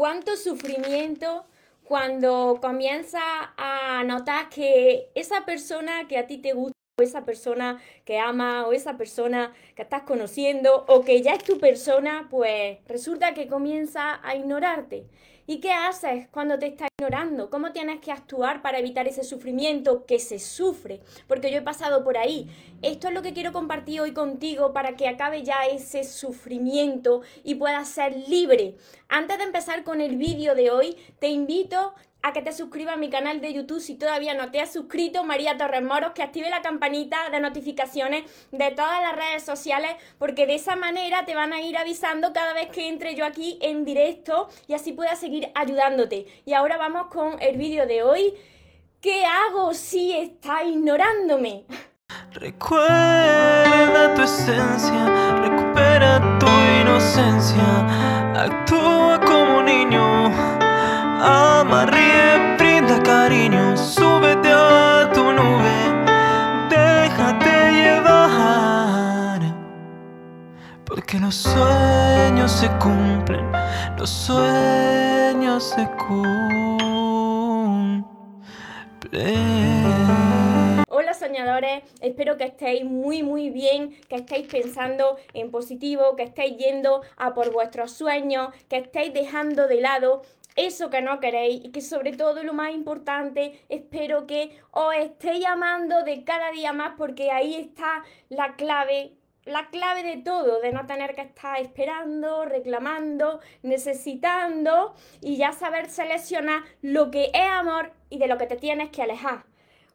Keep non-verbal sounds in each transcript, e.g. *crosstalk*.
cuánto sufrimiento cuando comienza a notar que esa persona que a ti te gusta, o esa persona que ama, o esa persona que estás conociendo, o que ya es tu persona, pues resulta que comienza a ignorarte. ¿Y qué haces cuando te está ignorando? ¿Cómo tienes que actuar para evitar ese sufrimiento que se sufre? Porque yo he pasado por ahí. Esto es lo que quiero compartir hoy contigo para que acabe ya ese sufrimiento y puedas ser libre. Antes de empezar con el vídeo de hoy, te invito a que te suscribas a mi canal de YouTube si todavía no te has suscrito, María Torres Moros, que active la campanita de notificaciones de todas las redes sociales, porque de esa manera te van a ir avisando cada vez que entre yo aquí en directo y así puedas seguir ayudándote. Y ahora vamos con el vídeo de hoy. ¿Qué hago si está ignorándome? Recuerda tu esencia, recupera tu inocencia, actúa como niño Ama, ríe, brinda cariño, súbete a tu nube, déjate llevar. Porque los sueños se cumplen, los sueños se cumplen. Hola soñadores, espero que estéis muy muy bien, que estéis pensando en positivo, que estéis yendo a por vuestros sueños, que estéis dejando de lado eso que no queréis y que sobre todo lo más importante, espero que os estéis amando de cada día más porque ahí está la clave la clave de todo, de no tener que estar esperando, reclamando, necesitando y ya saber seleccionar lo que es amor y de lo que te tienes que alejar.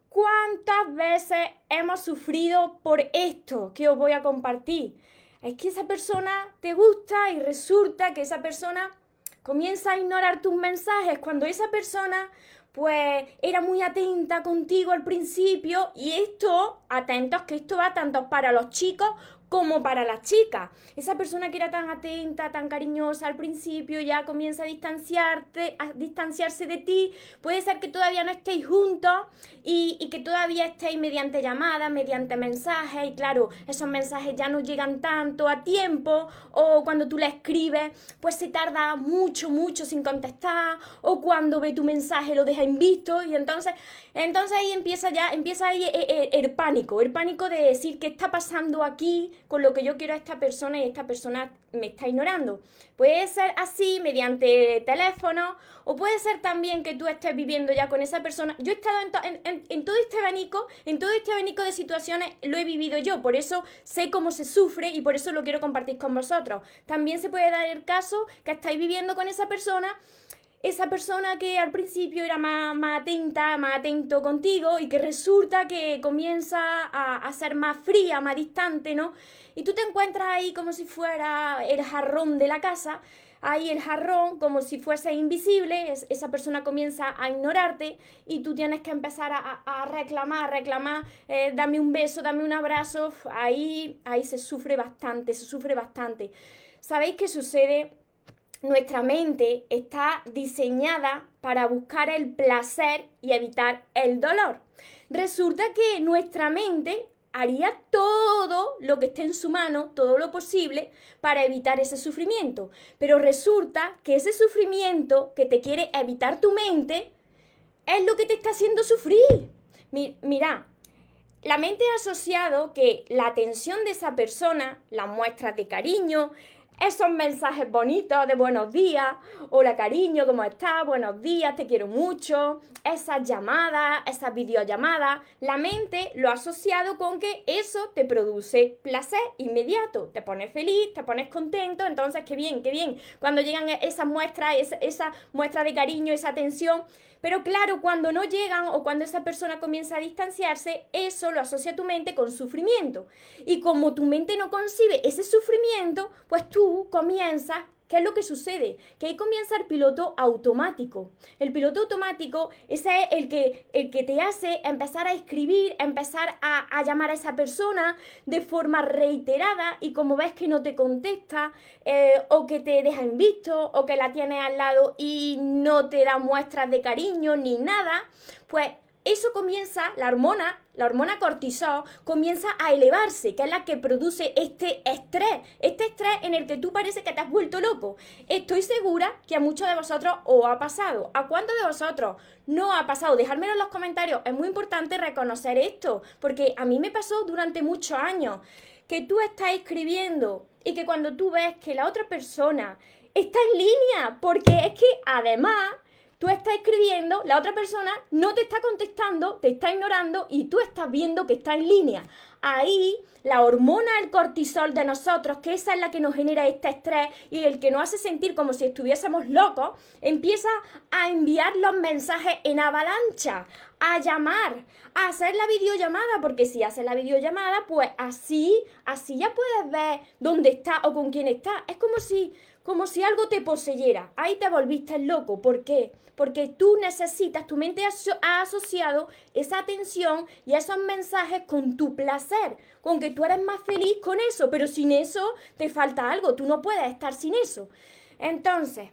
¿Cuántas veces hemos sufrido por esto que os voy a compartir? Es que esa persona te gusta y resulta que esa persona comienza a ignorar tus mensajes. Cuando esa persona pues era muy atenta contigo al principio y esto, atentos que esto va tanto para los chicos como para las chicas. Esa persona que era tan atenta, tan cariñosa al principio, ya comienza a distanciarte, a distanciarse de ti. Puede ser que todavía no estéis juntos y, que todavía estéis mediante llamadas, mediante mensajes, y claro, esos mensajes ya no llegan tanto a tiempo, o cuando tú le escribes, pues se tarda mucho, mucho sin contestar, o cuando ve tu mensaje lo deja en visto, y entonces, entonces ahí empieza ya, empieza ahí el, el, el pánico, el pánico de decir qué está pasando aquí, con lo que yo quiero a esta persona y esta persona me está ignorando. Puede ser así mediante teléfono o puede ser también que tú estés viviendo ya con esa persona. Yo he estado en, todo este abanico, en todo este abanico de situaciones lo he vivido yo, por eso sé cómo se sufre y por eso lo quiero compartir con vosotros. También se puede dar el caso que estáis viviendo con esa persona esa persona que al principio era más, atenta, más atento contigo y que resulta que comienza a, ser más fría, más distante, ¿no? Y tú te encuentras ahí como si fuera el jarrón de la casa, ahí el jarrón como si fuese invisible, esa persona comienza a ignorarte y tú tienes que empezar a, reclamar, a reclamar, eh, dame un beso, dame un abrazo, ahí, ahí se sufre bastante, se sufre bastante. ¿Sabéis qué sucede? Nuestra mente está diseñada para buscar el placer y evitar el dolor. Resulta que nuestra mente haría todo lo que esté en su mano, todo lo posible, para evitar ese sufrimiento. Pero resulta que ese sufrimiento que te quiere evitar tu mente es lo que te está haciendo sufrir. mira, la mente ha asociado que la atención de esa persona, las muestras de cariño, esos mensajes bonitos de buenos días, hola cariño, ¿cómo estás? Buenos días, te quiero mucho, esas llamadas, esas videollamadas, la mente lo ha asociado con que eso te produce placer inmediato, te pones feliz, te pones contento, entonces qué bien, qué bien, cuando llegan esas muestras, esa, esa muestra de cariño, esa atención, pero claro, cuando no llegan o cuando esa persona comienza a distanciarse, eso lo asocia tu mente con sufrimiento. Y como tu mente no concibe ese sufrimiento, pues tú comienzas ¿Qué es lo que sucede? Que ahí comienza el piloto automático. El piloto automático, ese es el que, el que te hace empezar a escribir, empezar a, llamar a esa persona de forma reiterada y como ves que no te contesta eh, o que te deja en visto o que la tienes al lado y no te da muestras de cariño ni nada, pues eso comienza, la hormona, la hormona cortisol, comienza a elevarse, que es la que produce este estrés, este estrés en el que tú parece que te has vuelto loco. Estoy segura que a muchos de vosotros os ha pasado. ¿A cuántos de vosotros no ha pasado? Dejármelo en los comentarios. Es muy importante reconocer esto, porque a mí me pasó durante muchos años que tú estás escribiendo y que cuando tú ves que la otra persona está en línea, porque es que además tú estás escribiendo, la otra persona no te está contestando, te está ignorando y tú estás viendo que está en línea. Ahí la hormona del cortisol de nosotros, que esa es la que nos genera este estrés y el que nos hace sentir como si estuviésemos locos, empieza a enviar los mensajes en avalancha, a llamar, a hacer la videollamada, porque si haces la videollamada, pues así, así ya puedes ver dónde está o con quién está. Es como si como si algo te poseyera. Ahí te volviste loco. ¿Por qué? Porque tú necesitas, tu mente ha asociado esa atención y esos mensajes con tu placer, con que tú eres más feliz con eso, pero sin eso te falta algo, tú no puedes estar sin eso. Entonces,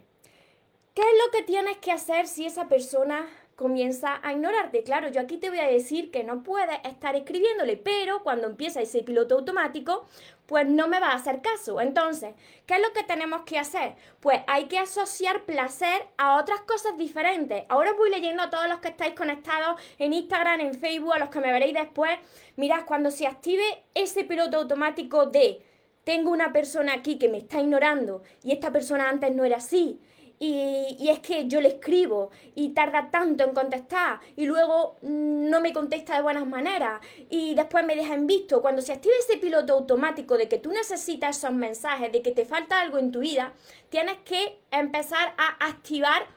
¿qué es lo que tienes que hacer si esa persona comienza a ignorarte. Claro, yo aquí te voy a decir que no puedes estar escribiéndole, pero cuando empieza ese piloto automático, pues no me va a hacer caso. Entonces, ¿qué es lo que tenemos que hacer? Pues hay que asociar placer a otras cosas diferentes. Ahora voy leyendo a todos los que estáis conectados en Instagram, en Facebook, a los que me veréis después. Mirad, cuando se active ese piloto automático de tengo una persona aquí que me está ignorando y esta persona antes no era así y, es que yo le escribo y tarda tanto en contestar y luego no me contesta de buenas maneras y después me deja en visto. Cuando se active ese piloto automático de que tú necesitas esos mensajes, de que te falta algo en tu vida, tienes que empezar a activar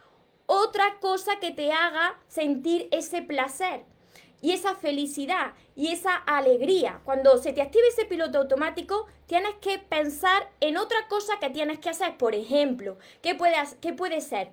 otra cosa que te haga sentir ese placer y esa felicidad y esa alegría. Cuando se te active ese piloto automático, tienes que pensar en otra cosa que tienes que hacer. Por ejemplo, ¿qué puede, qué puede ser?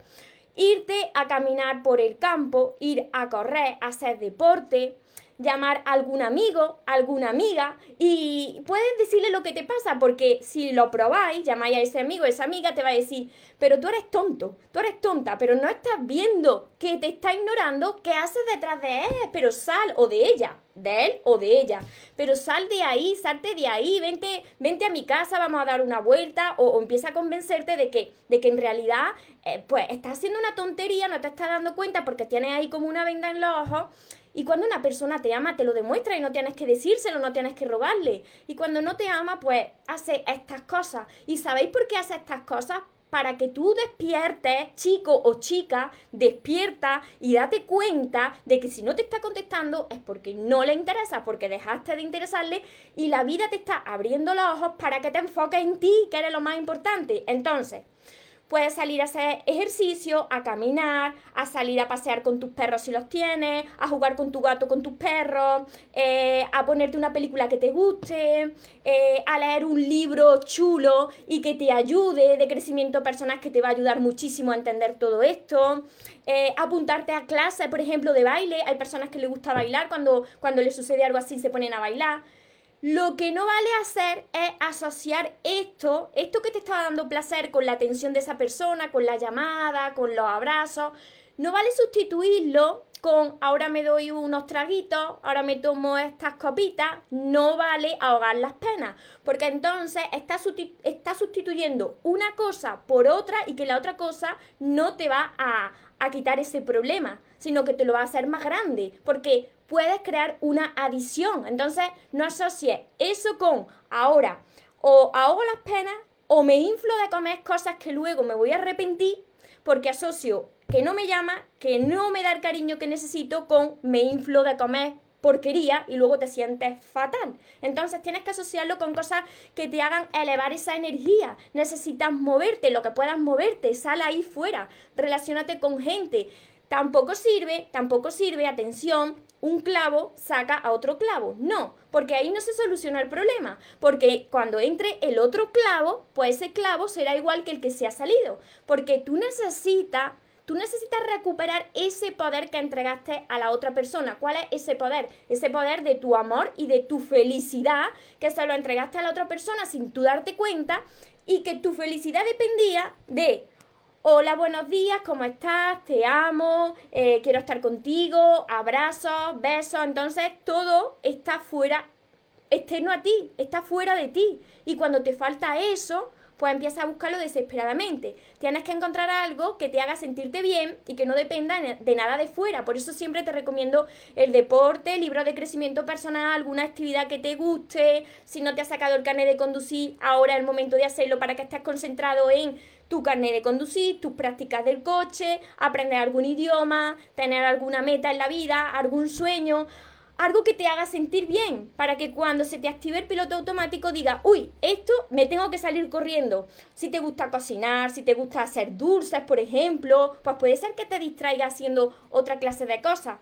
Irte a caminar por el campo, ir a correr, hacer deporte, llamar a algún amigo, alguna amiga y puedes decirle lo que te pasa porque si lo probáis, llamáis a ese amigo, esa amiga te va a decir, pero tú eres tonto, tú eres tonta, pero no estás viendo que te está ignorando, ¿qué haces detrás de él? Pero sal o de ella, de él o de ella, pero sal de ahí, salte de ahí, vente, vente a mi casa, vamos a dar una vuelta o, empieza a convencerte de que, de que en realidad eh, pues estás haciendo una tontería, no te estás dando cuenta porque tienes ahí como una venda en los ojos y cuando una persona te ama, te lo demuestra y no tienes que decírselo, no tienes que rogarle. Y cuando no te ama, pues hace estas cosas. ¿Y sabéis por qué hace estas cosas? Para que tú despiertes, chico o chica, despierta y date cuenta de que si no te está contestando es porque no le interesa, porque dejaste de interesarle y la vida te está abriendo los ojos para que te enfoques en ti, que eres lo más importante. Entonces, Puedes salir a hacer ejercicio, a caminar, a salir a pasear con tus perros si los tienes, a jugar con tu gato, con tus perros, eh, a ponerte una película que te guste, eh, a leer un libro chulo y que te ayude de crecimiento personal que te va a ayudar muchísimo a entender todo esto. Eh, apuntarte a clases, por ejemplo, de baile. Hay personas que les gusta bailar, cuando, cuando les sucede algo así se ponen a bailar. Lo que no vale hacer es asociar esto, esto que te está dando placer con la atención de esa persona, con la llamada, con los abrazos. No vale sustituirlo con ahora me doy unos traguitos, ahora me tomo estas copitas. No vale ahogar las penas, porque entonces estás está sustituyendo una cosa por otra y que la otra cosa no te va a, a quitar ese problema, sino que te lo va a hacer más grande. Porque puedes crear una adición. Entonces, no asocies eso con ahora o ahogo las penas o me inflo de comer cosas que luego me voy a arrepentir porque asocio que no me llama, que no me da el cariño que necesito con me inflo de comer porquería y luego te sientes fatal. Entonces tienes que asociarlo con cosas que te hagan elevar esa energía. Necesitas moverte, lo que puedas moverte, sal ahí fuera, relacionate con gente. Tampoco sirve, tampoco sirve, atención, un clavo saca a otro clavo. No, porque ahí no se soluciona el problema. Porque cuando entre el otro clavo, pues ese clavo será igual que el que se ha salido. Porque tú necesitas Tú necesitas recuperar ese poder que entregaste a la otra persona. ¿Cuál es ese poder? Ese poder de tu amor y de tu felicidad que se lo entregaste a la otra persona sin tú darte cuenta y que tu felicidad dependía de hola, buenos días, ¿cómo estás? Te amo, eh, quiero estar contigo, abrazos, besos. Entonces todo está fuera, externo a ti, está fuera de ti. Y cuando te falta eso, pues empieza a buscarlo desesperadamente. Tienes que encontrar algo que te haga sentirte bien y que no dependa de nada de fuera. Por eso siempre te recomiendo el deporte, libros de crecimiento personal, alguna actividad que te guste. Si no te has sacado el carnet de conducir, ahora es el momento de hacerlo para que estés concentrado en tu carnet de conducir, tus prácticas del coche, aprender algún idioma, tener alguna meta en la vida, algún sueño algo que te haga sentir bien, para que cuando se te active el piloto automático diga, uy, esto me tengo que salir corriendo. Si te gusta cocinar, si te gusta hacer dulces, por ejemplo, pues puede ser que te distraiga haciendo otra clase de cosas.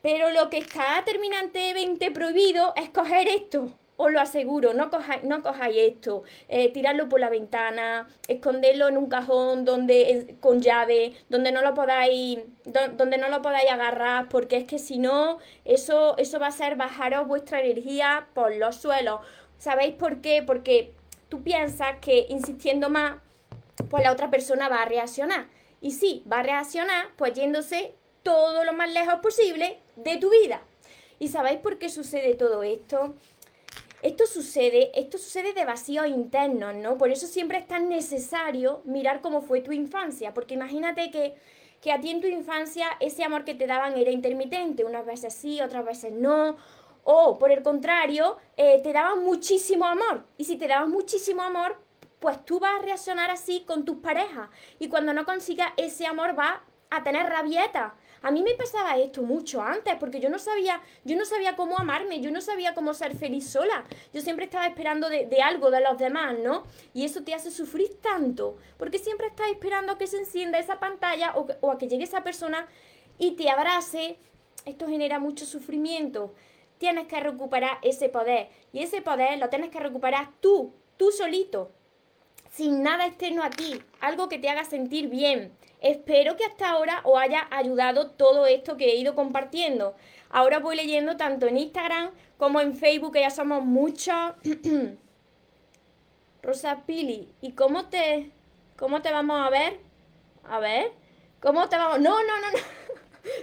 Pero lo que está terminantemente prohibido es coger esto, os lo aseguro, no cojáis, no cojáis esto, eh, tirarlo por la ventana, esconderlo en un cajón donde con llave, donde no lo podáis, donde no lo podáis agarrar, porque es que si no, eso, eso va a ser bajaros vuestra energía por los suelos. ¿Sabéis por qué? Porque tú piensas que insistiendo más, pues la otra persona va a reaccionar. Y sí, va a reaccionar pues yéndose todo lo más lejos posible de tu vida. ¿Y sabéis por qué sucede todo esto? Esto sucede, esto sucede de vacíos internos, ¿no? Por eso siempre es tan necesario mirar cómo fue tu infancia, porque imagínate que, que a ti en tu infancia ese amor que te daban era intermitente, unas veces sí, otras veces no, o por el contrario, eh, te daban muchísimo amor, y si te daban muchísimo amor, pues tú vas a reaccionar así con tus parejas, y cuando no consigas ese amor va a tener rabieta, a mí me pasaba esto mucho antes, porque yo no sabía, yo no sabía cómo amarme, yo no sabía cómo ser feliz sola. Yo siempre estaba esperando de, algo de los demás, ¿no? Y eso te hace sufrir tanto, porque siempre estás esperando a que se encienda esa pantalla o, o a que llegue esa persona y te abrace. Esto genera mucho sufrimiento. Tienes que recuperar ese poder. Y ese poder lo tienes que recuperar tú, tú solito, sin nada externo a ti, algo que te haga sentir bien. Espero que hasta ahora os haya ayudado todo esto que he ido compartiendo. Ahora voy leyendo tanto en Instagram como en Facebook, que ya somos muchos. *clears throat* Rosa Pili, ¿y cómo te, cómo te vamos a ver? A ver, ¿cómo te vamos? No, no, no, no.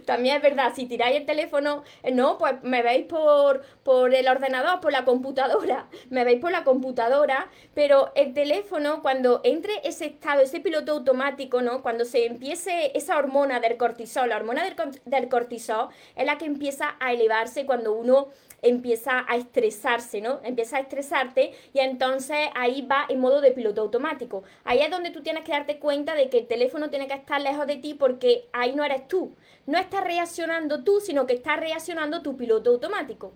También es verdad, si tiráis el teléfono, eh, no, pues me veis por, por el ordenador, por la computadora, *laughs* me veis por la computadora, pero el teléfono, cuando entre ese estado, ese piloto automático, ¿no? Cuando se empiece esa hormona del cortisol, la hormona del, del cortisol es la que empieza a elevarse cuando uno empieza a estresarse, ¿no? Empieza a estresarte y entonces ahí va en modo de piloto automático. Ahí es donde tú tienes que darte cuenta de que el teléfono tiene que estar lejos de ti porque ahí no eres tú. No estás reaccionando tú, sino que está reaccionando tu piloto automático.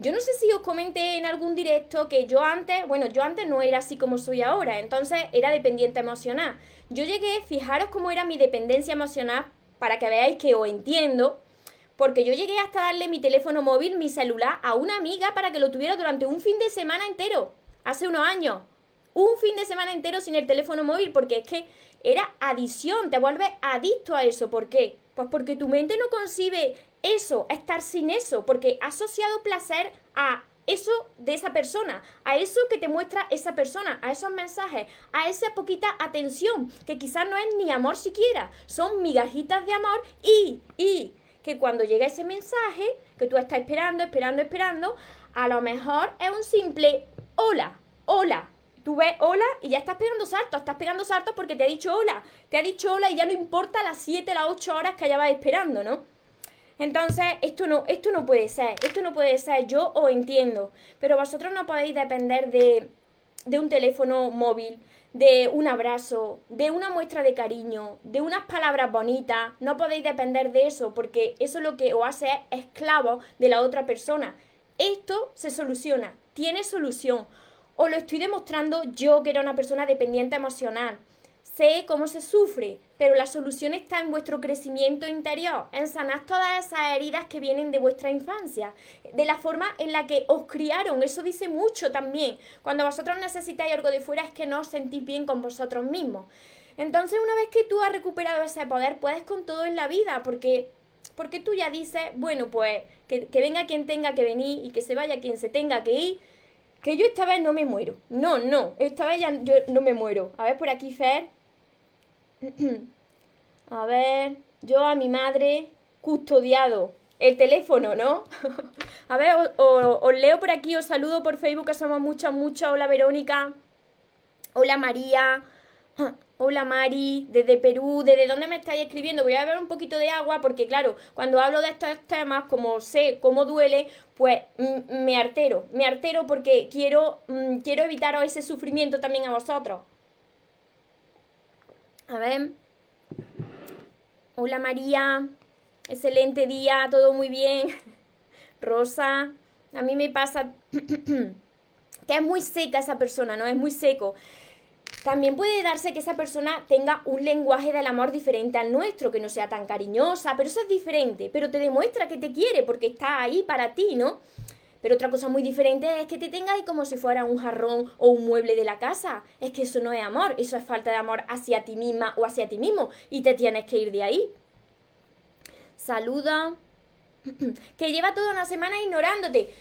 Yo no sé si os comenté en algún directo que yo antes, bueno, yo antes no era así como soy ahora, entonces era dependiente emocional. Yo llegué, fijaros cómo era mi dependencia emocional para que veáis que os entiendo, porque yo llegué hasta darle mi teléfono móvil, mi celular, a una amiga para que lo tuviera durante un fin de semana entero, hace unos años. Un fin de semana entero sin el teléfono móvil, porque es que era adición, te vuelves adicto a eso. ¿Por qué? Pues porque tu mente no concibe eso, estar sin eso, porque ha asociado placer a eso de esa persona, a eso que te muestra esa persona, a esos mensajes, a esa poquita atención, que quizás no es ni amor siquiera, son migajitas de amor y, y, que cuando llega ese mensaje, que tú estás esperando, esperando, esperando, a lo mejor es un simple hola, hola. Tú ves hola y ya estás pegando saltos, estás pegando saltos porque te ha dicho hola, te ha dicho hola y ya no importa las 7, las 8 horas que vas esperando, ¿no? Entonces, esto no, esto no puede ser, esto no puede ser, yo os entiendo, pero vosotros no podéis depender de, de un teléfono móvil, de un abrazo, de una muestra de cariño, de unas palabras bonitas. No podéis depender de eso porque eso lo que os hace es esclavo de la otra persona. Esto se soluciona, tiene solución. Os lo estoy demostrando yo que era una persona dependiente emocional sé cómo se sufre, pero la solución está en vuestro crecimiento interior, en sanar todas esas heridas que vienen de vuestra infancia, de la forma en la que os criaron. Eso dice mucho también. Cuando vosotros necesitáis algo de fuera es que no os sentís bien con vosotros mismos. Entonces, una vez que tú has recuperado ese poder, puedes con todo en la vida, porque, porque tú ya dices, bueno, pues que, venga quien tenga que venir y que se vaya quien se tenga que ir, que yo esta vez no me muero. No, no, esta vez ya yo no me muero. A ver por aquí, Fer. *clears throat* A ver, yo a mi madre custodiado el teléfono, ¿no? *laughs* a ver, os, leo por aquí, os saludo por Facebook, que somos muchos, muchos. Hola Verónica, hola María, *clears throat* hola Mari, desde Perú, ¿desde dónde me estáis escribiendo? Voy a beber un poquito de agua porque, claro, cuando hablo de estos temas, como sé cómo duele, pues me artero, me artero porque quiero, mm, quiero evitaros ese sufrimiento también a vosotros. A ver. Hola María. Excelente día, todo muy bien. *laughs* Rosa, a mí me pasa *clears throat* que es muy seca esa persona, ¿no? Es muy seco. También puede darse que esa persona tenga un lenguaje del amor diferente al nuestro, que no sea tan cariñosa, pero eso es diferente, pero te demuestra que te quiere porque está ahí para ti, ¿no? Pero otra cosa muy diferente es que te tenga ahí como si fuera un jarrón o un mueble de la casa. Es que eso no es amor, eso es falta de amor hacia ti misma o hacia ti mismo y te tienes que ir de ahí saluda, *clears throat* que lleva toda una semana ignorándote.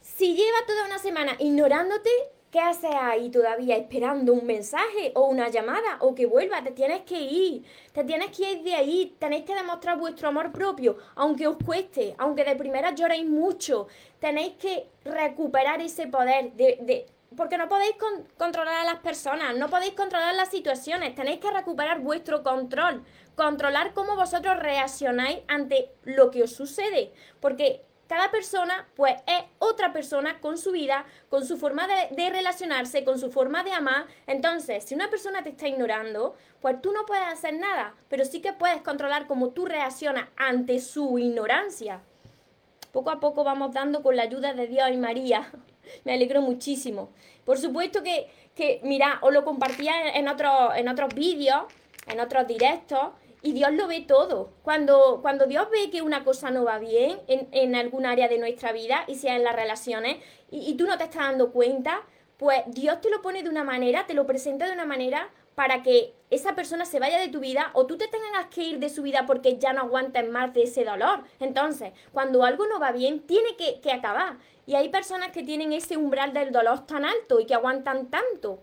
Si lleva toda una semana ignorándote, ¿qué haces ahí todavía esperando un mensaje o una llamada o que vuelva? Te tienes que ir, te tienes que ir de ahí, tenéis que demostrar vuestro amor propio, aunque os cueste, aunque de primera lloréis mucho, tenéis que recuperar ese poder de, porque no podéis controlar a las personas, no podéis controlar las situaciones, tenéis que recuperar vuestro control, controlar cómo vosotros reaccionáis ante lo que os sucede, porque cada persona pues es otra persona con su vida, con su forma de, relacionarse, con su forma de amar. Entonces, si una persona te está ignorando, pues tú no puedes hacer nada, pero sí que puedes controlar cómo tú reaccionas ante su ignorancia. Poco a poco vamos dando con la ayuda de Dios y María. *laughs* Me alegro muchísimo. Por supuesto que, que mira, os lo compartía en, otros, en otros vídeos, en otros directos, y Dios lo ve todo. Cuando, cuando Dios ve que una cosa no va bien en, en algún área de nuestra vida, y sea en las relaciones, y, tú no te estás dando cuenta, pues Dios te lo pone de una manera, te lo presenta de una manera para que esa persona se vaya de tu vida o tú te tengas que ir de su vida porque ya no aguantas más de ese dolor. Entonces, cuando algo no va bien, tiene que, que acabar. Y hay personas que tienen ese umbral del dolor tan alto y que aguantan tanto.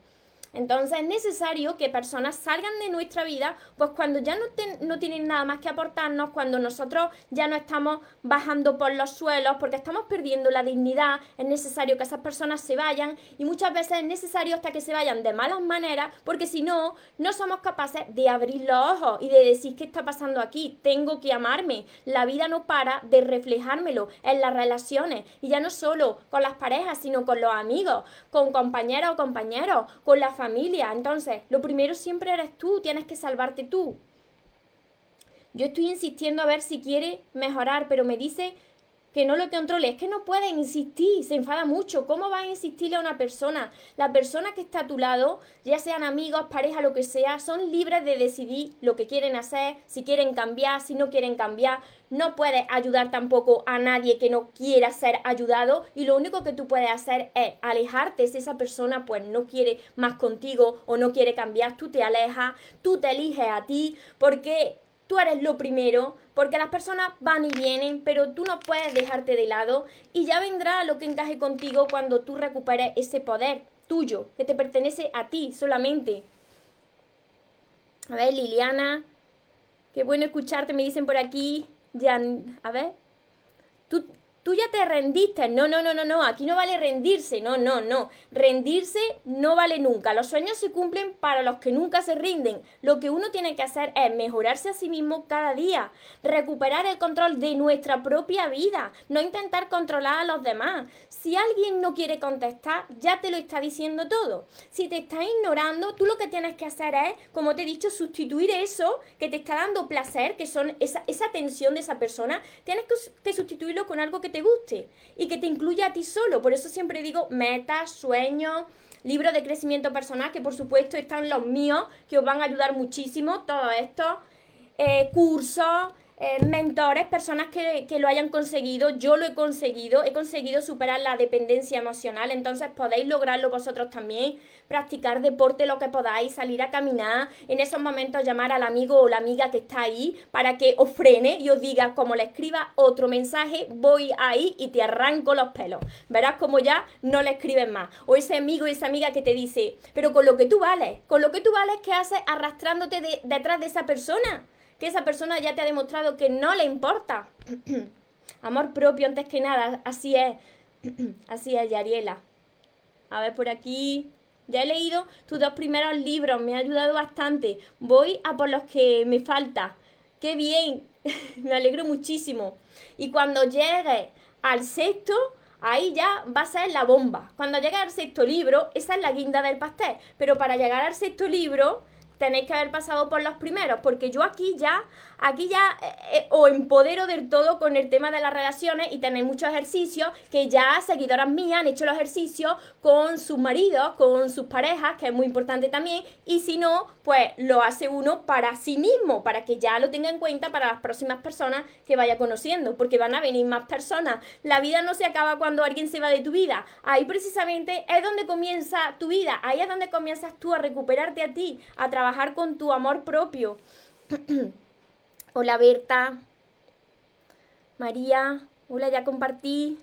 Entonces es necesario que personas salgan de nuestra vida, pues cuando ya no, tienen nada más que aportarnos, cuando nosotros ya no estamos bajando por los suelos, porque estamos perdiendo la dignidad, es necesario que esas personas se vayan y muchas veces es necesario hasta que se vayan de malas maneras, porque si no, no somos capaces de abrir los ojos y de decir qué está pasando aquí, tengo que amarme. La vida no para de reflejármelo en las relaciones y ya no solo con las parejas, sino con los amigos, con compañeros o compañeros, con la familia familia. Entonces, lo primero siempre eres tú, tienes que salvarte tú. Yo estoy insistiendo a ver si quiere mejorar, pero me dice que no lo controle. Es que no puede insistir, se enfada mucho. ¿Cómo va a insistirle a una persona? La persona que está a tu lado, ya sean amigos, pareja, lo que sea, son libres de decidir lo que quieren hacer, si quieren cambiar, si no quieren cambiar. No puedes ayudar tampoco a nadie que no quiera ser ayudado y lo único que tú puedes hacer es alejarte si esa persona pues no quiere más contigo o no quiere cambiar, tú te alejas, tú te eliges a ti porque tú eres lo primero, porque las personas van y vienen, pero tú no puedes dejarte de lado y ya vendrá lo que encaje contigo cuando tú recuperes ese poder tuyo, que te pertenece a ti solamente. A ver, Liliana, qué bueno escucharte, me dicen por aquí. A ver, tú, tú ya te rendiste. No, no, no, no, no, aquí no vale rendirse, no, no, no. Rendirse no vale nunca. Los sueños se cumplen para los que nunca se rinden. Lo que uno tiene que hacer es mejorarse a sí mismo cada día, recuperar el control de nuestra propia vida, no intentar controlar a los demás. Si alguien no quiere contestar, ya te lo está diciendo todo. Si te está ignorando, tú lo que tienes que hacer es, como te he dicho, sustituir eso que te está dando placer, que son esa, esa tensión de esa persona, tienes que, que sustituirlo con algo que te guste y que te incluya a ti solo. Por eso siempre digo metas, sueños, libros de crecimiento personal, que por supuesto están los míos, que os van a ayudar muchísimo, todo esto, eh, cursos, eh, mentores, personas que, que, lo hayan conseguido, yo lo he conseguido, he conseguido superar la dependencia emocional, entonces podéis lograrlo vosotros también, practicar deporte lo que podáis, salir a caminar, en esos momentos llamar al amigo o la amiga que está ahí para que os frene y os diga, como le escriba otro mensaje, voy ahí y te arranco los pelos. Verás como ya no le escribes más. O ese amigo y esa amiga que te dice, pero con lo que tú vales, con lo que tú vales, ¿qué haces arrastrándote detrás de esa persona? Que esa persona ya te ha demostrado que no le importa. *clears throat* Amor propio antes que nada, así es. *clears throat* así es, Yariela. A ver por aquí. Ya he leído tus dos primeros libros, me ha ayudado bastante. Voy a por los que me falta. ¡Qué bien! *laughs* me alegro muchísimo. Y cuando llegue al sexto, ahí ya va a ser la bomba. Cuando llegue al sexto libro, esa es la guinda del pastel. Pero para llegar al sexto libro, tenéis que haber pasado por los primeros, porque yo aquí ya, aquí ya eh, eh, os empodero del todo con el tema de las relaciones y tenéis muchos ejercicios que ya seguidoras mías han hecho los ejercicios con sus maridos, con sus parejas, que es muy importante también, y si no, pues lo hace uno para sí mismo, para que ya lo tenga en cuenta para las próximas personas que vaya conociendo, porque van a venir más personas. La vida no se acaba cuando alguien se va de tu vida, ahí precisamente es donde comienza tu vida, ahí es donde comienzas tú a recuperarte a ti, a trabajar trabajar con tu amor propio. *clears throat* hola Berta. María, hola, ya compartí.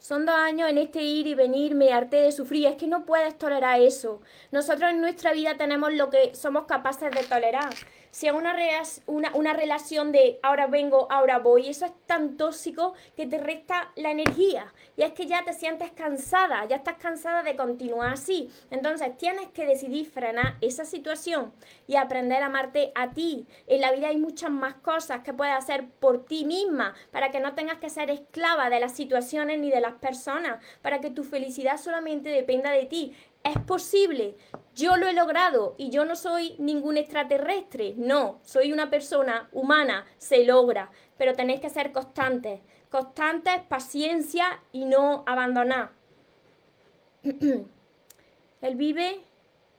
Son dos años en este ir y venir, me harté de sufrir. Es que no puedes tolerar eso. Nosotros en nuestra vida tenemos lo que somos capaces de tolerar sea una, una, relación de ahora vengo, ahora voy, eso es tan tóxico que te resta la energía. Y es que ya te sientes cansada, ya estás cansada de continuar así. Entonces tienes que decidir frenar esa situación y aprender a amarte a ti. En la vida hay muchas más cosas que puedes hacer por ti misma para que no tengas que ser esclava de las situaciones ni de las personas, para que tu felicidad solamente dependa de ti. Es posible, yo lo he logrado y yo no soy ningún extraterrestre, no, soy una persona humana, se logra, pero tenéis que ser constantes, constantes, paciencia y no abandonar. *clears throat* él vive,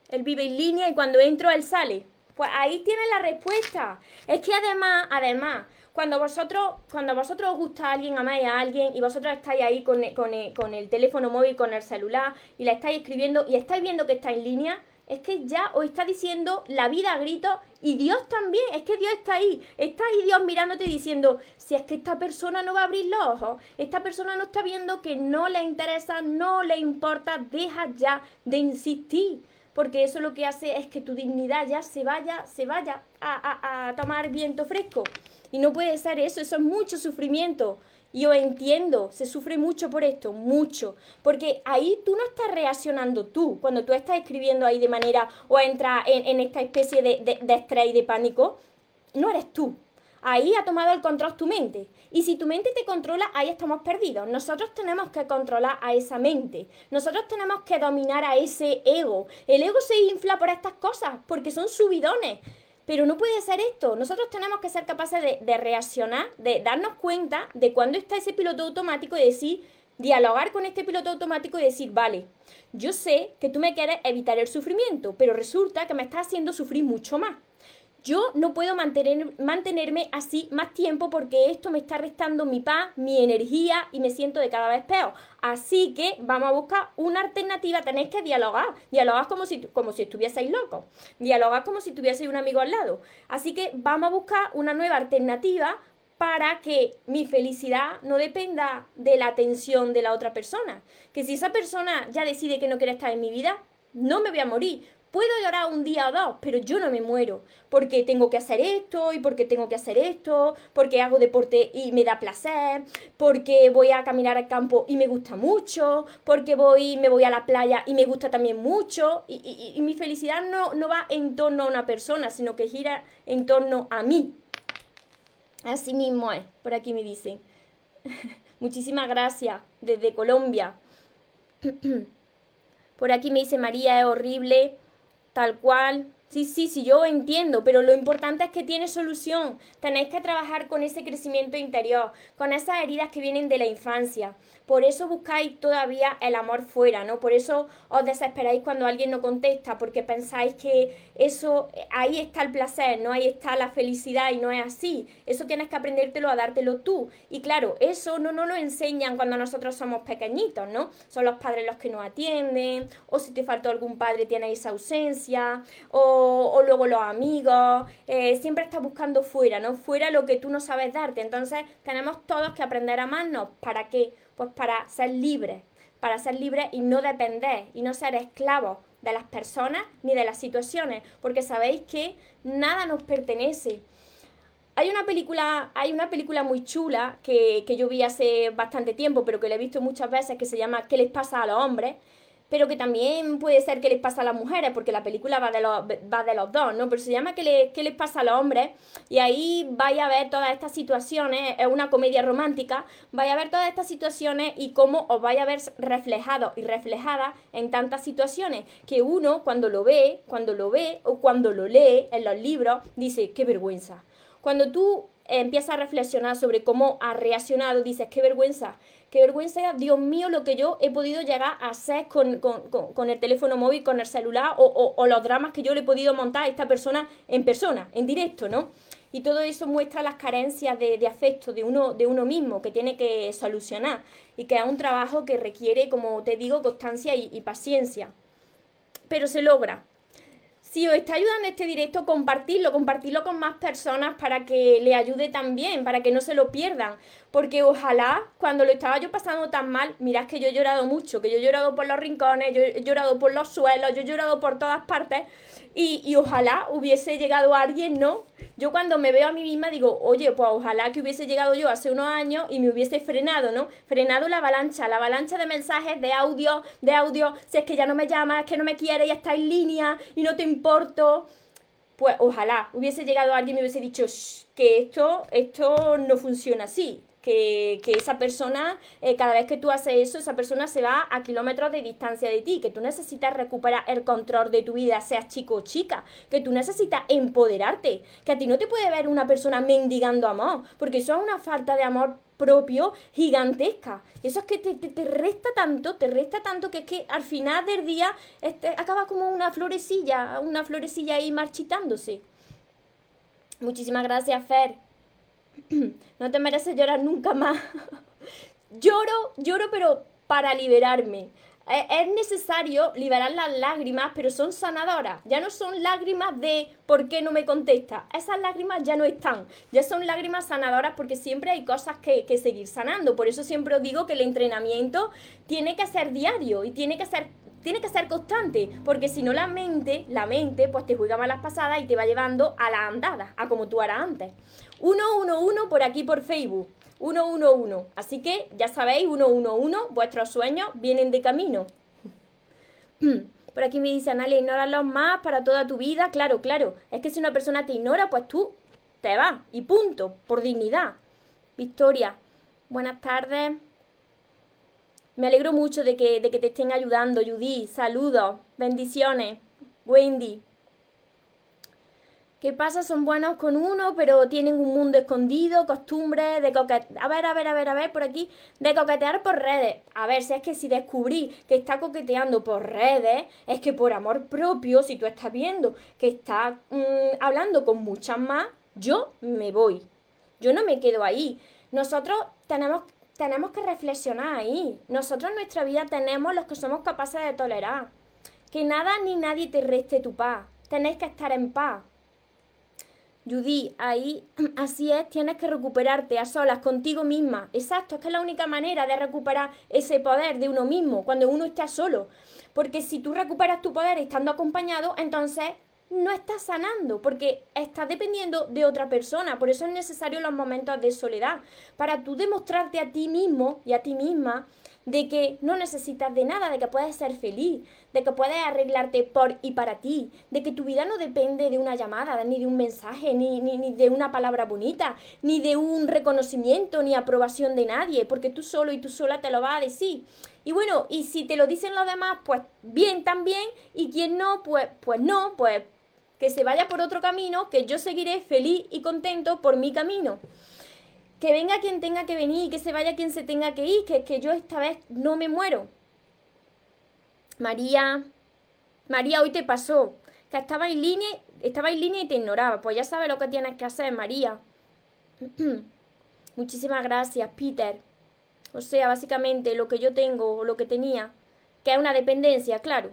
él vive en línea y cuando entro él sale. Pues ahí tiene la respuesta. Es que además, además, cuando vosotros, cuando vosotros os gusta a alguien, amáis a alguien y vosotros estáis ahí con, con, con el teléfono móvil, con el celular y la estáis escribiendo y estáis viendo que está en línea, es que ya os está diciendo la vida a gritos y Dios también, es que Dios está ahí, está ahí Dios mirándote diciendo, si es que esta persona no va a abrir los ojos, esta persona no está viendo que no le interesa, no le importa, deja ya de insistir, porque eso lo que hace es que tu dignidad ya se vaya, se vaya a, a tomar viento fresco. Y no puede ser eso, eso es mucho sufrimiento. Yo entiendo, se sufre mucho por esto, mucho. Porque ahí tú no estás reaccionando tú, cuando tú estás escribiendo ahí de manera o entras en, esta especie de, de, de estrés y de pánico, no eres tú. Ahí ha tomado el control tu mente. Y si tu mente te controla, ahí estamos perdidos. Nosotros tenemos que controlar a esa mente. Nosotros tenemos que dominar a ese ego. El ego se infla por estas cosas, porque son subidones. Pero no puede ser esto. Nosotros tenemos que ser capaces de, reaccionar, de darnos cuenta de cuándo está ese piloto automático y decir, dialogar con este piloto automático y decir, vale, yo sé que tú me quieres evitar el sufrimiento, pero resulta que me estás haciendo sufrir mucho más yo no puedo mantener, mantenerme así más tiempo porque esto me está restando mi paz, mi energía y me siento de cada vez peor. Así que vamos a buscar una alternativa, tenéis que dialogar, dialogar como si, como si estuvieseis locos, dialogar como si tuvieseis un amigo al lado. Así que vamos a buscar una nueva alternativa para que mi felicidad no dependa de la atención de la otra persona. Que si esa persona ya decide que no quiere estar en mi vida, no me voy a morir, Puedo llorar un día o dos, pero yo no me muero, porque tengo que hacer esto y porque tengo que hacer esto, porque hago deporte y me da placer, porque voy a caminar al campo y me gusta mucho, porque voy, me voy a la playa y me gusta también mucho, y, mi felicidad no, no va en torno a una persona, sino que gira en torno a mí. Así mismo es, por aquí me dicen. *laughs* Muchísimas gracias desde Colombia. *clears throat* Por aquí me dice María, es horrible tal cual, Sí, sí, sí, yo entiendo, pero lo importante es que tiene solución. Tenéis que trabajar con ese crecimiento interior, con esas heridas que vienen de la infancia. Por eso buscáis todavía el amor fuera, ¿no? Por eso os desesperáis cuando alguien no contesta, porque pensáis que eso, ahí está el placer, ¿no? Ahí está la felicidad y no es así. Eso tienes que aprendértelo a dártelo tú. Y claro, eso no nos lo enseñan cuando nosotros somos pequeñitos, ¿no? Son los padres los que nos atienden, o si te faltó algún padre tienes esa ausencia, o, luego los amigos. Eh, siempre estás buscando fuera, ¿no? Fuera lo que tú no sabes darte. Entonces tenemos todos que aprender a amarnos. ¿Para qué? Pues para ser libres, para ser libres y no depender y no ser esclavos de las personas ni de las situaciones, porque sabéis que nada nos pertenece. Hay una película, hay una película muy chula que, que yo vi hace bastante tiempo, pero que la he visto muchas veces, que se llama ¿Qué les pasa a los hombres? Pero que también puede ser que les pasa a las mujeres, porque la película va de los, va de los dos, ¿no? Pero se llama ¿Qué, ¿Qué les pasa a los hombres? Y ahí vais a ver todas estas situaciones, es una comedia romántica, vais a ver todas estas situaciones y cómo os vais a ver reflejado y reflejada en tantas situaciones, que uno cuando lo ve, cuando lo ve o cuando lo lee en los libros, dice, qué vergüenza. Cuando tú empiezas a reflexionar sobre cómo ha reaccionado, dices, qué vergüenza qué vergüenza, Dios mío, lo que yo he podido llegar a hacer con, el teléfono móvil, con el celular o, los dramas que yo le he podido montar a esta persona en persona, en directo, ¿no? Y todo eso muestra las carencias de, afecto de uno, de uno mismo que tiene que solucionar y que es un trabajo que requiere, como te digo, constancia y paciencia. Pero se logra, si os está ayudando este directo, compartirlo, compartirlo con más personas para que le ayude también, para que no se lo pierdan. Porque ojalá, cuando lo estaba yo pasando tan mal, mirad que yo he llorado mucho, que yo he llorado por los rincones, yo he llorado por los suelos, yo he llorado por todas partes. Y, y ojalá hubiese llegado alguien, ¿no? Yo cuando me veo a mí misma digo, oye, pues ojalá que hubiese llegado yo hace unos años y me hubiese frenado, ¿no? Frenado la avalancha, la avalancha de mensajes, de audio, de audio, si es que ya no me llama, es que no me quiere, ya está en línea y no te importo. Pues ojalá hubiese llegado alguien y me hubiese dicho que esto, esto no funciona así que, esa persona, eh, cada vez que tú haces eso, esa persona se va a kilómetros de distancia de ti, que tú necesitas recuperar el control de tu vida, seas chico o chica, que tú necesitas empoderarte, que a ti no te puede ver una persona mendigando amor, porque eso es una falta de amor propio gigantesca. Eso es que te, te, resta tanto, te resta tanto que es que al final del día este, acaba como una florecilla, una florecilla ahí marchitándose. Muchísimas gracias, Fer. *clears throat* no te mereces llorar nunca más. *laughs* lloro, lloro, pero para liberarme. E, es necesario liberar las lágrimas, pero son sanadoras. Ya no son lágrimas de ¿por qué no me contesta? Esas lágrimas ya no están. Ya son lágrimas sanadoras porque siempre hay cosas que, que seguir sanando. Por eso siempre os digo que el entrenamiento tiene que ser diario y tiene que ser tiene que ser constante, porque si no la mente, la mente, pues te juega malas pasadas y te va llevando a la andada, a como tú harás antes. 111 por aquí por Facebook. 111. Así que ya sabéis, 111, vuestros sueños vienen de camino. *clears throat* Por aquí me dice Analia, ignóralo más para toda tu vida. Claro, claro. Es que si una persona te ignora, pues tú te vas. Y punto. Por dignidad. Victoria, buenas tardes. Me alegro mucho de que, de que te estén ayudando, Judy. Saludos. Bendiciones. Wendy. ¿Qué pasa? Son buenos con uno, pero tienen un mundo escondido, costumbres de coquetear. A ver, a ver, a ver, a ver, por aquí. De coquetear por redes. A ver, si es que si descubrí que está coqueteando por redes, es que por amor propio, si tú estás viendo que está mm, hablando con muchas más, yo me voy. Yo no me quedo ahí. Nosotros tenemos, tenemos que reflexionar ahí. Nosotros en nuestra vida tenemos los que somos capaces de tolerar. Que nada ni nadie te reste tu paz. Tenéis que estar en paz Judy, ahí *clears throat* así es, tienes que recuperarte a solas contigo misma. Exacto, es que es la única manera de recuperar ese poder de uno mismo, cuando uno está solo. Porque si tú recuperas tu poder estando acompañado, entonces no estás sanando, porque estás dependiendo de otra persona. Por eso es necesario los momentos de soledad, para tú demostrarte a ti mismo y a ti misma de que no necesitas de nada, de que puedes ser feliz, de que puedes arreglarte por y para ti, de que tu vida no depende de una llamada, ni de un mensaje, ni, ni, de una palabra bonita, ni de un reconocimiento, ni aprobación de nadie, porque tú solo y tú sola te lo vas a decir. Y bueno, y si te lo dicen los demás, pues bien también, y quien no, pues, pues no, pues que se vaya por otro camino, que yo seguiré feliz y contento por mi camino. Que venga quien tenga que venir, que se vaya quien se tenga que ir, que, que yo esta vez no me muero. María, María, hoy te pasó, que estaba en línea, estaba en línea y te ignoraba. Pues ya sabes lo que tienes que hacer, María. *clears throat* Muchísimas gracias, Peter. O sea, básicamente lo que yo tengo o lo que tenía, que es una dependencia, claro.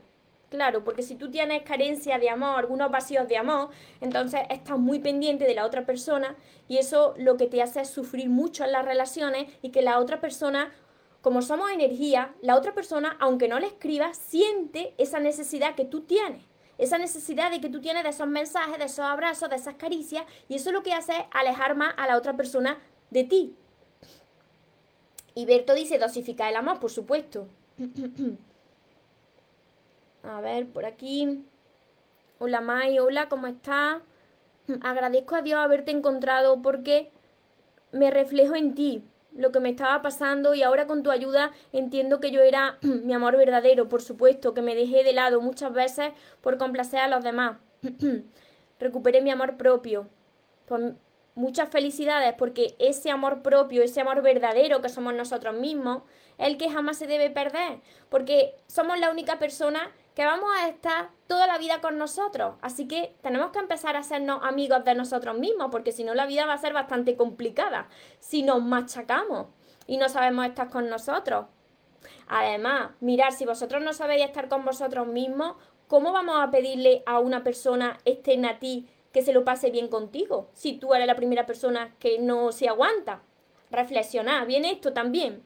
Claro, porque si tú tienes carencia de amor, algunos vacíos de amor, entonces estás muy pendiente de la otra persona y eso lo que te hace es sufrir mucho en las relaciones y que la otra persona, como somos energía, la otra persona, aunque no le escribas, siente esa necesidad que tú tienes. Esa necesidad de que tú tienes de esos mensajes, de esos abrazos, de esas caricias y eso lo que hace es alejar más a la otra persona de ti. Y Berto dice dosificar el amor, por supuesto. *clears throat* A ver, por aquí. Hola Mai, hola, ¿cómo estás? *laughs* Agradezco a Dios haberte encontrado porque me reflejo en ti, lo que me estaba pasando y ahora con tu ayuda entiendo que yo era *clears throat* mi amor verdadero, por supuesto, que me dejé de lado muchas veces por complacer a los demás. *clears throat* Recuperé mi amor propio. Pues muchas felicidades porque ese amor propio, ese amor verdadero que somos nosotros mismos, es el que jamás se debe perder, porque somos la única persona que vamos a estar toda la vida con nosotros. Así que tenemos que empezar a hacernos amigos de nosotros mismos, porque si no la vida va a ser bastante complicada si nos machacamos y no sabemos estar con nosotros. Además, mirar, si vosotros no sabéis estar con vosotros mismos, ¿cómo vamos a pedirle a una persona externa a ti que se lo pase bien contigo? Si tú eres la primera persona que no se aguanta. Reflexionar, bien esto también.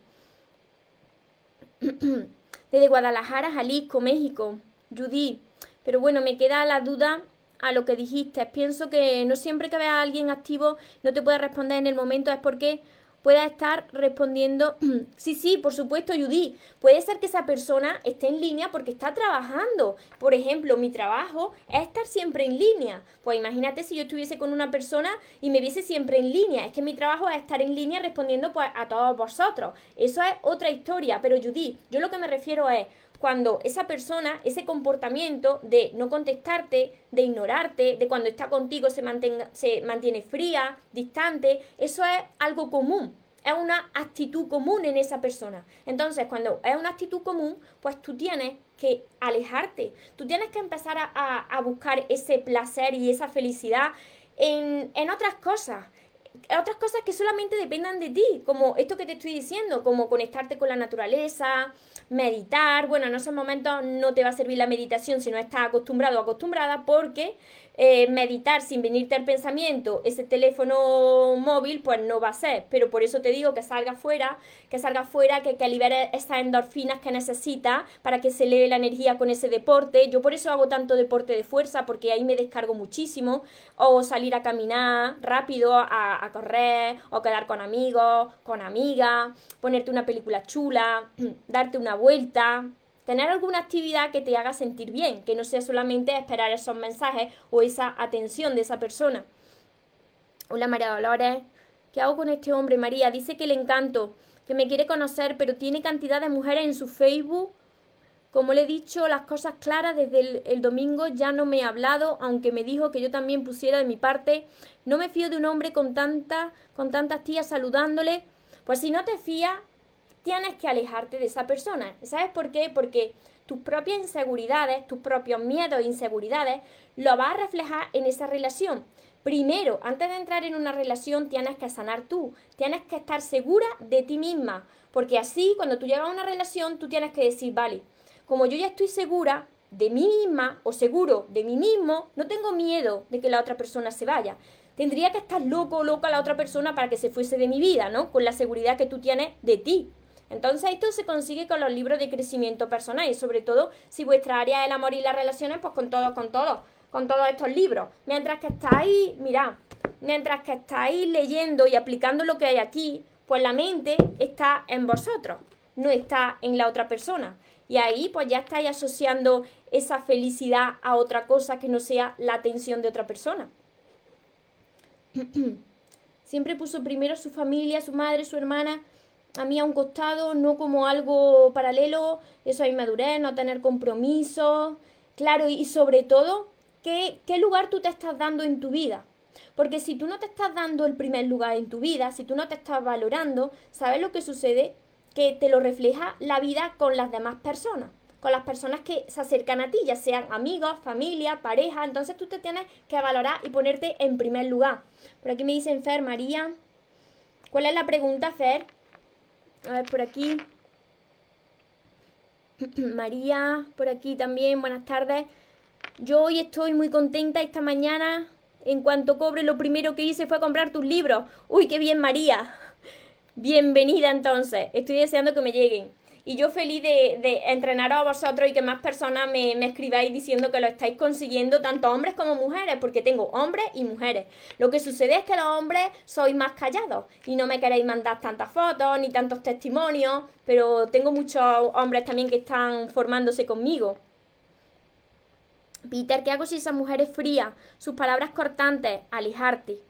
*clears throat* desde Guadalajara, Jalisco, México. Judy, pero bueno, me queda la duda a lo que dijiste. Pienso que no siempre que veas a alguien activo no te puede responder en el momento, es porque pueda estar respondiendo, *clears throat* sí, sí, por supuesto, Judy, puede ser que esa persona esté en línea porque está trabajando. Por ejemplo, mi trabajo es estar siempre en línea. Pues imagínate si yo estuviese con una persona y me viese siempre en línea. Es que mi trabajo es estar en línea respondiendo pues, a todos vosotros. Eso es otra historia. Pero Judy, yo lo que me refiero es cuando esa persona, ese comportamiento de no contestarte, de ignorarte, de cuando está contigo se, mantenga, se mantiene fría, distante, eso es algo común. Es una actitud común en esa persona. Entonces, cuando es una actitud común, pues tú tienes que alejarte. Tú tienes que empezar a, buscar ese placer y esa felicidad en, en otras cosas otras cosas que solamente dependan de ti, como esto que te estoy diciendo, como conectarte con la naturaleza, meditar. Bueno, en esos momentos no te va a servir la meditación si no estás acostumbrado o acostumbrada porque eh, meditar sin venirte al pensamiento, ese teléfono móvil, pues no va a ser. Pero por eso te digo que salga fuera, que salga fuera, que, que libere esas endorfinas que necesita para que se eleve la energía con ese deporte. Yo por eso hago tanto deporte de fuerza, porque ahí me descargo muchísimo. O salir a caminar rápido, a, a correr, o quedar con amigos, con amigas, ponerte una película chula, *clears throat* darte una vuelta. Tener alguna actividad que te haga sentir bien, que no sea solamente esperar esos mensajes o esa atención de esa persona. Hola María Dolores, ¿qué hago con este hombre? María dice que le encanto, que me quiere conocer, pero tiene cantidad de mujeres en su Facebook. Como le he dicho las cosas claras desde el, domingo, ya no me ha hablado, aunque me dijo que yo también pusiera de mi parte. No me fío de un hombre con, tanta, con tantas tías saludándole. Pues si no te fías, tienes que alejarte de esa persona. ¿Sabes por qué? Porque tus propias inseguridades, tus propios miedos e inseguridades, lo vas a reflejar en esa relación. Primero, antes de entrar en una relación, tienes que sanar tú, tienes que estar segura de ti misma, porque así, cuando tú llegas a una relación, tú tienes que decir, vale, como yo ya estoy segura de mí misma o seguro de mí mismo, no tengo miedo de que la otra persona se vaya. Tendría que estar loco o loca la otra persona para que se fuese de mi vida, ¿no? Con la seguridad que tú tienes de ti. Entonces esto se consigue con los libros de crecimiento personal y sobre todo si vuestra área es el amor y las relaciones, pues con todos, con todos, con todos estos libros. Mientras que estáis, mirad, mientras que estáis leyendo y aplicando lo que hay aquí, pues la mente está en vosotros, no está en la otra persona. Y ahí pues ya estáis asociando esa felicidad a otra cosa que no sea la atención de otra persona. *clears throat* Siempre puso primero su familia, su madre, su hermana, a mí a un costado, no como algo paralelo, eso hay madurez, no tener compromisos, claro, y sobre todo qué, qué lugar tú te estás dando en tu vida. Porque si tú no te estás dando el primer lugar en tu vida, si tú no te estás valorando, ¿sabes lo que sucede? Que te lo refleja la vida con las demás personas, con las personas que se acercan a ti, ya sean amigos, familia, pareja. Entonces tú te tienes que valorar y ponerte en primer lugar. Por aquí me dicen Fer, María. ¿Cuál es la pregunta, Fer? A ver, por aquí. *clears throat* María, por aquí también, buenas tardes. Yo hoy estoy muy contenta esta mañana. En cuanto cobre, lo primero que hice fue comprar tus libros. Uy, qué bien, María. *laughs* Bienvenida entonces. Estoy deseando que me lleguen. Y yo feliz de, de entrenar a vosotros y que más personas me, me, escribáis diciendo que lo estáis consiguiendo, tanto hombres como mujeres, porque tengo hombres y mujeres. Lo que sucede es que los hombres sois más callados y no me queréis mandar tantas fotos ni tantos testimonios, pero tengo muchos hombres también que están formándose conmigo. Peter, ¿qué hago si esa mujer es fría? Sus palabras cortantes, alejarte.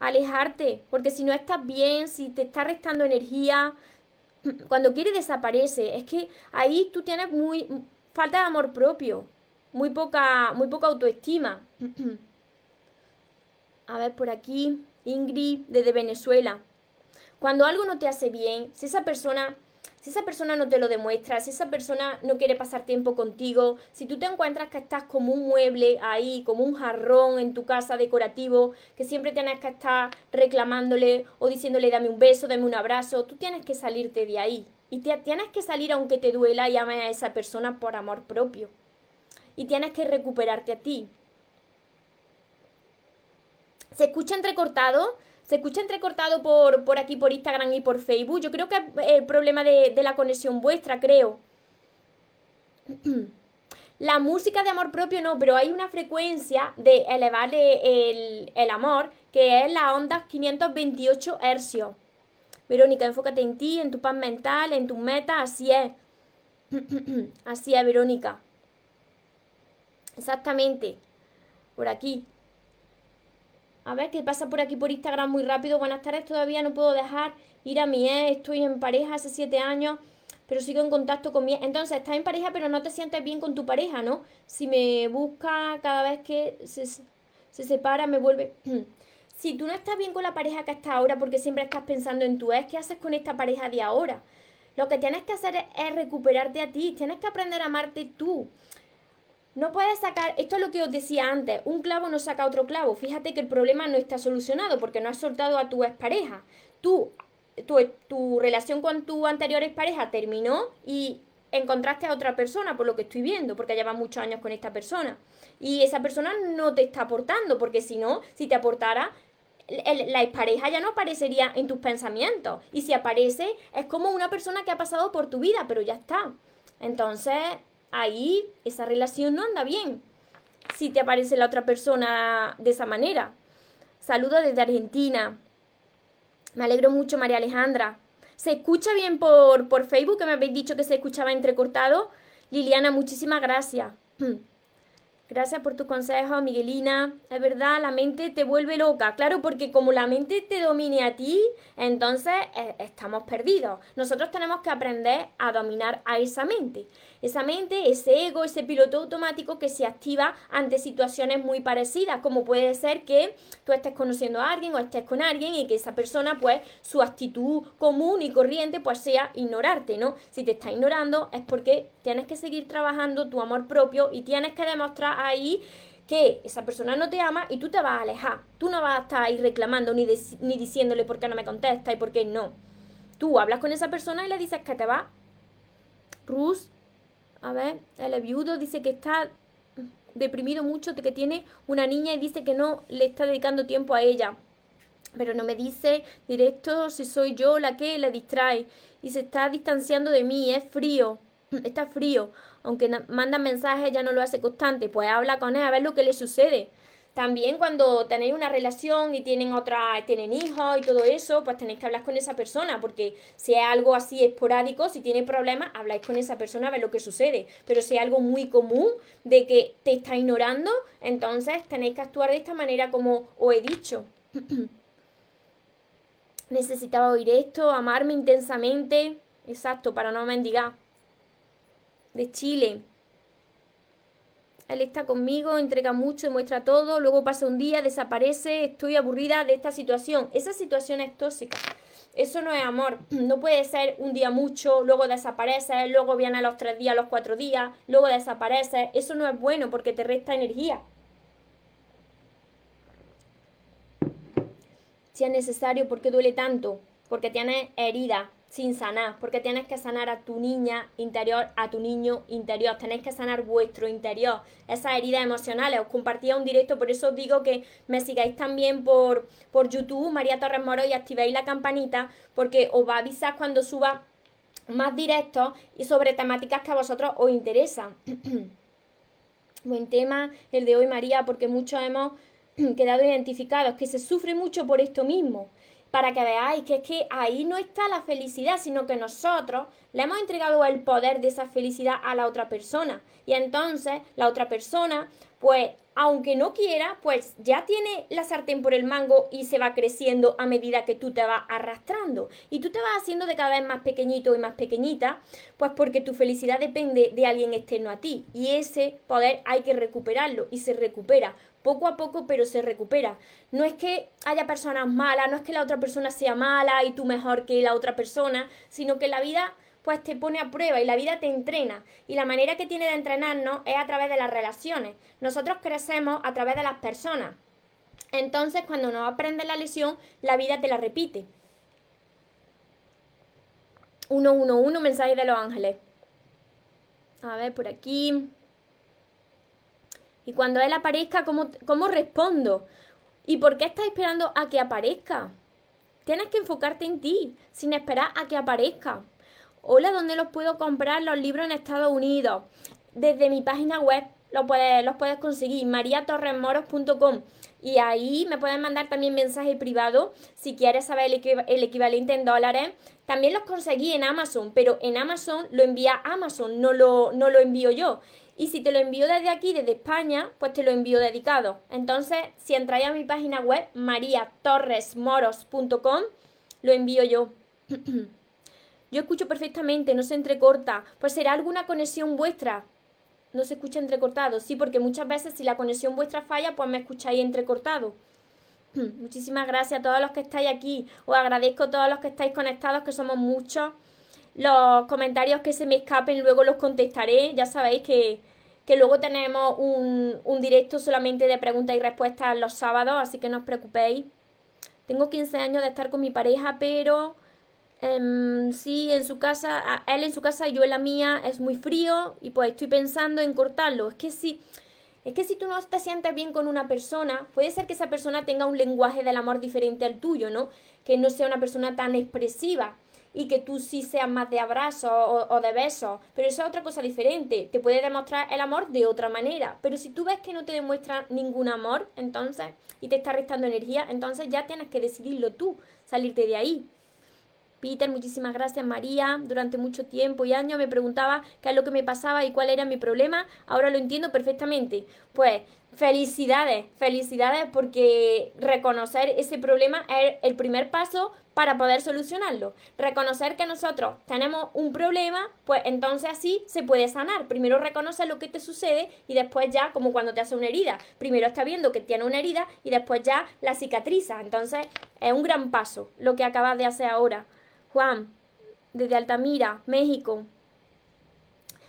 Alejarte, porque si no estás bien, si te está restando energía, *clears throat* cuando quiere desaparece. Es que ahí tú tienes muy falta de amor propio, muy poca, muy poca autoestima. *clears throat* A ver, por aquí, Ingrid, desde Venezuela. Cuando algo no te hace bien, si esa persona si esa persona no te lo demuestra, si esa persona no quiere pasar tiempo contigo, si tú te encuentras que estás como un mueble ahí, como un jarrón en tu casa decorativo, que siempre tienes que estar reclamándole o diciéndole dame un beso, dame un abrazo, tú tienes que salirte de ahí. Y tienes que salir aunque te duela y ames a esa persona por amor propio. Y tienes que recuperarte a ti. ¿Se escucha entrecortado? Se escucha entrecortado por, por aquí, por Instagram y por Facebook. Yo creo que es el problema de, la conexión vuestra, creo. *clears throat* La música de amor propio no, pero hay una frecuencia de elevarle el, el amor que es la onda 528 hercios. Verónica, enfócate en ti, en tu paz mental, en tus metas, así es. *clears throat* así es, Verónica. Exactamente. Por aquí. A ver, ¿qué pasa por aquí por Instagram muy rápido? Buenas tardes, todavía no puedo dejar ir a mi ex, estoy en pareja hace siete años, pero sigo en contacto con mi ex. Entonces, estás en pareja, pero no te sientes bien con tu pareja, ¿no? Si me busca cada vez que se, se separa, me vuelve... *clears throat* si tú no estás bien con la pareja que está ahora porque siempre estás pensando en tu ex, ¿qué haces con esta pareja de ahora? Lo que tienes que hacer es, es recuperarte a ti, tienes que aprender a amarte tú. No puedes sacar, esto es lo que os decía antes, un clavo no saca otro clavo. Fíjate que el problema no está solucionado porque no has soltado a tu expareja. Tú, tu, tu relación con tu anterior expareja terminó y encontraste a otra persona, por lo que estoy viendo, porque llevas muchos años con esta persona. Y esa persona no te está aportando, porque si no, si te aportara, la expareja ya no aparecería en tus pensamientos. Y si aparece, es como una persona que ha pasado por tu vida, pero ya está. Entonces, ahí esa relación no anda bien. Si te aparece la otra persona de esa manera. Saludos desde Argentina. Me alegro mucho, María Alejandra. ¿Se escucha bien por, por Facebook? Que me habéis dicho que se escuchaba entrecortado. Liliana, muchísimas gracias. *clears throat* Gracias por tu consejo, Miguelina. Es verdad, la mente te vuelve loca. Claro, porque como la mente te domine a ti, entonces eh, estamos perdidos. Nosotros tenemos que aprender a dominar a esa mente esa mente, ese ego, ese piloto automático que se activa ante situaciones muy parecidas, como puede ser que tú estés conociendo a alguien o estés con alguien y que esa persona, pues, su actitud común y corriente, pues, sea ignorarte, ¿no? Si te está ignorando es porque tienes que seguir trabajando tu amor propio y tienes que demostrar ahí que esa persona no te ama y tú te vas a alejar. Tú no vas a estar ahí reclamando ni, ni diciéndole por qué no me contesta y por qué no. Tú hablas con esa persona y le dices que te va. Rus, a ver, el viudo dice que está deprimido mucho, que tiene una niña y dice que no le está dedicando tiempo a ella. Pero no me dice directo si soy yo la que le distrae. Y se está distanciando de mí, es frío. *clears throat* Está frío. Aunque manda mensajes, ya no lo hace constante. Pues habla con él a ver lo que le sucede. También cuando tenéis una relación y tienen otra, tienen hijos y todo eso, pues tenéis que hablar con esa persona, porque si es algo así esporádico, si tiene problemas, habláis con esa persona a ver lo que sucede. Pero si es algo muy común de que te está ignorando, entonces tenéis que actuar de esta manera como os he dicho. *clears throat* Necesitaba oír esto, amarme intensamente, exacto, para no mendigar. De Chile. Él está conmigo, entrega mucho, demuestra todo, luego pasa un día, desaparece, estoy aburrida de esta situación. Esa situación es tóxica. Eso no es amor. No puede ser un día mucho, luego desaparece, luego viene a los tres días, los cuatro días, luego desaparece. Eso no es bueno porque te resta energía. Si es necesario, ¿por qué duele tanto? Porque tienes herida, sin sanar, porque tienes que sanar a tu niña interior, a tu niño interior, tenéis que sanar vuestro interior, esas heridas emocionales. Os compartía un directo, por eso os digo que me sigáis también por, por YouTube, María Torres Moro, y activéis la campanita, porque os va a avisar cuando suba más directos y sobre temáticas que a vosotros os interesan. *clears throat* Buen tema el de hoy, María, porque muchos hemos *clears throat* quedado identificados, que se sufre mucho por esto mismo para que veáis que es que ahí no está la felicidad, sino que nosotros le hemos entregado el poder de esa felicidad a la otra persona. Y entonces la otra persona, pues, aunque no quiera, pues ya tiene la sartén por el mango y se va creciendo a medida que tú te vas arrastrando. Y tú te vas haciendo de cada vez más pequeñito y más pequeñita, pues porque tu felicidad depende de alguien externo a ti. Y ese poder hay que recuperarlo y se recupera poco a poco, pero se recupera. No es que haya personas malas, no es que la otra persona sea mala y tú mejor que la otra persona, sino que la vida pues te pone a prueba y la vida te entrena. Y la manera que tiene de entrenarnos es a través de las relaciones. Nosotros crecemos a través de las personas. Entonces, cuando no aprendes la lesión, la vida te la repite. 111, mensaje de los ángeles. A ver, por aquí. Y cuando él aparezca, ¿cómo, ¿cómo respondo? ¿Y por qué estás esperando a que aparezca? Tienes que enfocarte en ti, sin esperar a que aparezca. Hola, ¿dónde los puedo comprar los libros en Estados Unidos? Desde mi página web los puedes, conseguir, mariatorremoros.com. Y ahí me pueden mandar también mensaje privado si quieres saber el, el, equivalente en dólares. También los conseguí en Amazon, pero en Amazon lo envía Amazon, no lo, no lo envío yo. Y si te lo envío desde aquí, desde España, pues te lo envío dedicado. Entonces, si entráis a mi página web, mariatorresmoros.com, lo envío yo. *clears throat* yo escucho perfectamente, no se entrecorta. Pues será alguna conexión vuestra. No se escucha entrecortado. Sí, porque muchas veces si la conexión vuestra falla, pues me escucháis entrecortado. *clears throat* Muchísimas gracias a todos los que estáis aquí. Os agradezco a todos los que estáis conectados, que somos muchos. Los comentarios que se me escapen luego los contestaré. Ya sabéis que, luego tenemos un, un, directo solamente de preguntas y respuestas los sábados, así que no os preocupéis. Tengo 15 años de estar con mi pareja, pero em, sí, en su casa, él en su casa yo en la mía, es muy frío y pues estoy pensando en cortarlo. Es que si, es que si tú no te sientes bien con una persona, puede ser que esa persona tenga un lenguaje del amor diferente al tuyo, ¿no? Que no sea una persona tan expresiva y que tú sí seas más de abrazo o, de besos, pero eso es otra cosa diferente, te puede demostrar el amor de otra manera, pero si tú ves que no te demuestra ningún amor, entonces, y te está restando energía, entonces ya tienes que decidirlo tú, salirte de ahí. Peter, muchísimas gracias María. Durante mucho tiempo y años me preguntaba qué es lo que me pasaba y cuál era mi problema. Ahora lo entiendo perfectamente. Pues felicidades, felicidades porque reconocer ese problema es el primer paso para poder solucionarlo. Reconocer que nosotros tenemos un problema, pues entonces así se puede sanar. Primero reconocer lo que te sucede y después ya, como cuando te hace una herida, primero está viendo que tiene una herida y después ya la cicatriza. Entonces es un gran paso lo que acabas de hacer ahora. Juan, desde Altamira, México,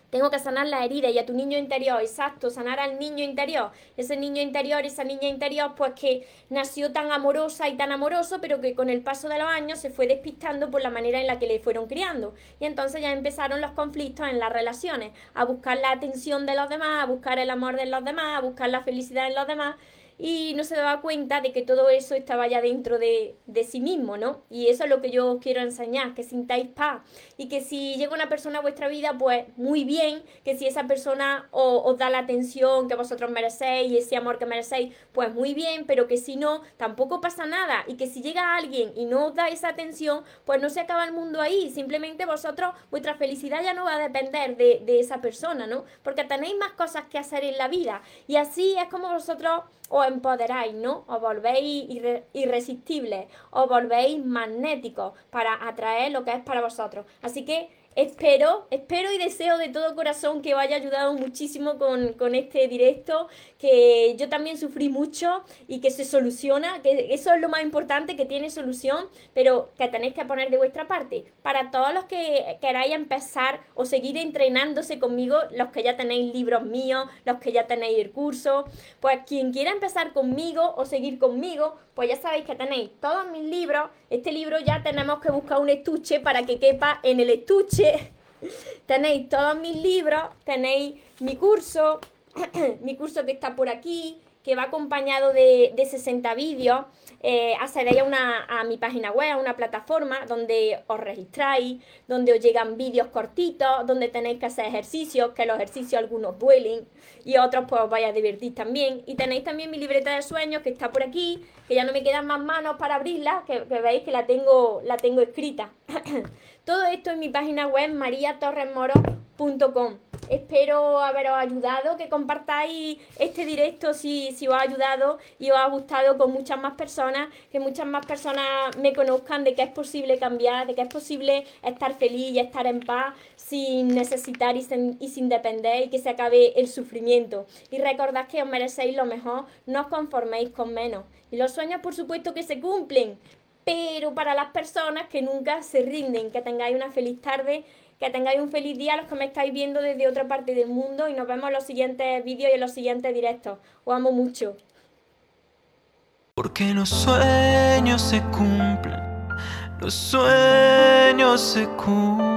tengo que sanar la herida y a tu niño interior, exacto, sanar al niño interior. Ese niño interior, esa niña interior, pues que nació tan amorosa y tan amoroso, pero que con el paso de los años se fue despistando por la manera en la que le fueron criando. Y entonces ya empezaron los conflictos en las relaciones, a buscar la atención de los demás, a buscar el amor de los demás, a buscar la felicidad en los demás y no se daba cuenta de que todo eso estaba ya dentro de, de, sí mismo, ¿no? Y eso es lo que yo os quiero enseñar, que sintáis paz y que si llega una persona a vuestra vida, pues muy bien, que si esa persona os, da la atención que vosotros merecéis y ese amor que merecéis, pues muy bien, pero que si no, tampoco pasa nada y que si llega alguien y no os da esa atención, pues no se acaba el mundo ahí, simplemente vosotros, vuestra felicidad ya no va a depender de, de esa persona, ¿no? Porque tenéis más cosas que hacer en la vida y así es como vosotros os empoderáis, ¿no? Os volvéis irresistibles, os volvéis magnéticos para atraer lo que es para vosotros. Así que Espero, espero y deseo de todo corazón que os haya ayudado muchísimo con, con, este directo, que yo también sufrí mucho y que se soluciona, que eso es lo más importante, que tiene solución, pero que tenéis que poner de vuestra parte. Para todos los que queráis empezar o seguir entrenándose conmigo, los que ya tenéis libros míos, los que ya tenéis el curso, pues quien quiera empezar conmigo o seguir conmigo, pues ya sabéis que tenéis todos mis libros. Este libro ya tenemos que buscar un estuche para que quepa en el estuche. *laughs* tenéis todos mis libros, tenéis mi curso, *clears throat* mi curso que está por aquí, que va acompañado de, de 60 vídeos. Eh, accedéis a, una, a mi página web, a una plataforma donde os registráis, donde os llegan vídeos cortitos, donde tenéis que hacer ejercicios, que los ejercicios algunos duelen y otros pues os vais a divertir también. Y tenéis también mi libreta de sueños que está por aquí, que ya no me quedan más manos para abrirla, que, veis que la tengo, la tengo escrita. *coughs* Todo esto en mi página web mariatorresmoro.com. Espero haberos ayudado, que compartáis este directo si, si os ha ayudado y os ha gustado con muchas más personas, que muchas más personas me conozcan de que es posible cambiar, de que es posible estar feliz y estar en paz sin necesitar y sin, y sin depender y que se acabe el sufrimiento. Y recordad que os merecéis lo mejor, no os conforméis con menos. Y los sueños por supuesto que se cumplen, pero para las personas que nunca se rinden, que tengáis una feliz tarde que tengáis un feliz día los que me estáis viendo desde otra parte del mundo y nos vemos en los siguientes vídeos y en los siguientes directos. Os amo mucho. Porque los sueños se cumplen, los sueños se cumplen.